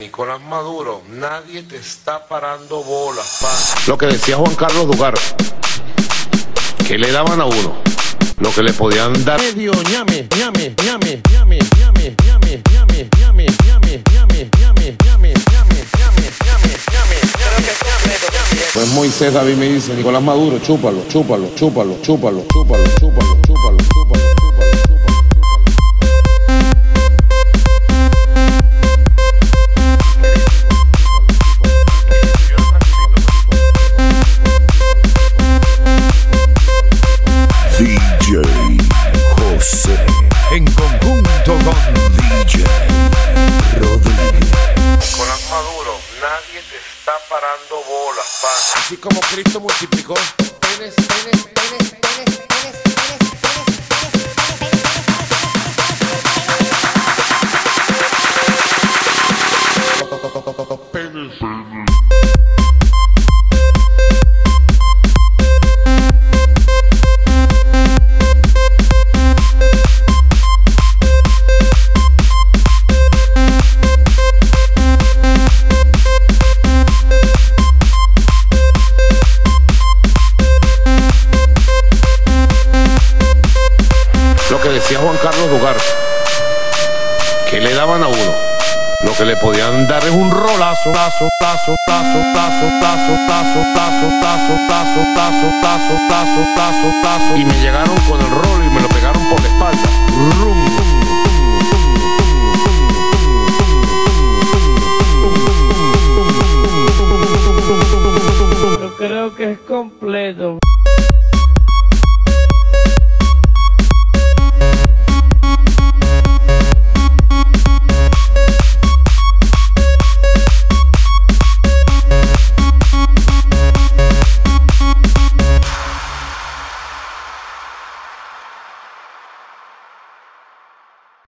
Nicolás Maduro, nadie te está parando bolas, pa. Lo que decía Juan Carlos Dugar, que le daban a uno, lo que le podían dar. Medio ñame, ñame, ñame, ñame, ñame, ñame, ñame, ñame, ñame, ñame, ñame, ñame, ñame, ñame, ñame, ñame, Pues Moisés David me dice, Nicolás Maduro, chúpalo, chúpalo, chúpalo, chúpalo, chúpalo, chúpalo, chúpalo, chúpalo. Con DJ Rodríguez. Nicolás Maduro, nadie te está parando bolas, pa. Así como Cristo multiplicó penes, penes, penes, penes, penes, penes, decía Juan Carlos Dugar, que le daban a uno. Lo que le podían dar es un rolazo, tazo, tazo, tazo, tazo, tazo, tazo, tazo, tazo, tazo, tazo, tazo, tazo, tazo, tazo. Y me llegaron con el rolo y me lo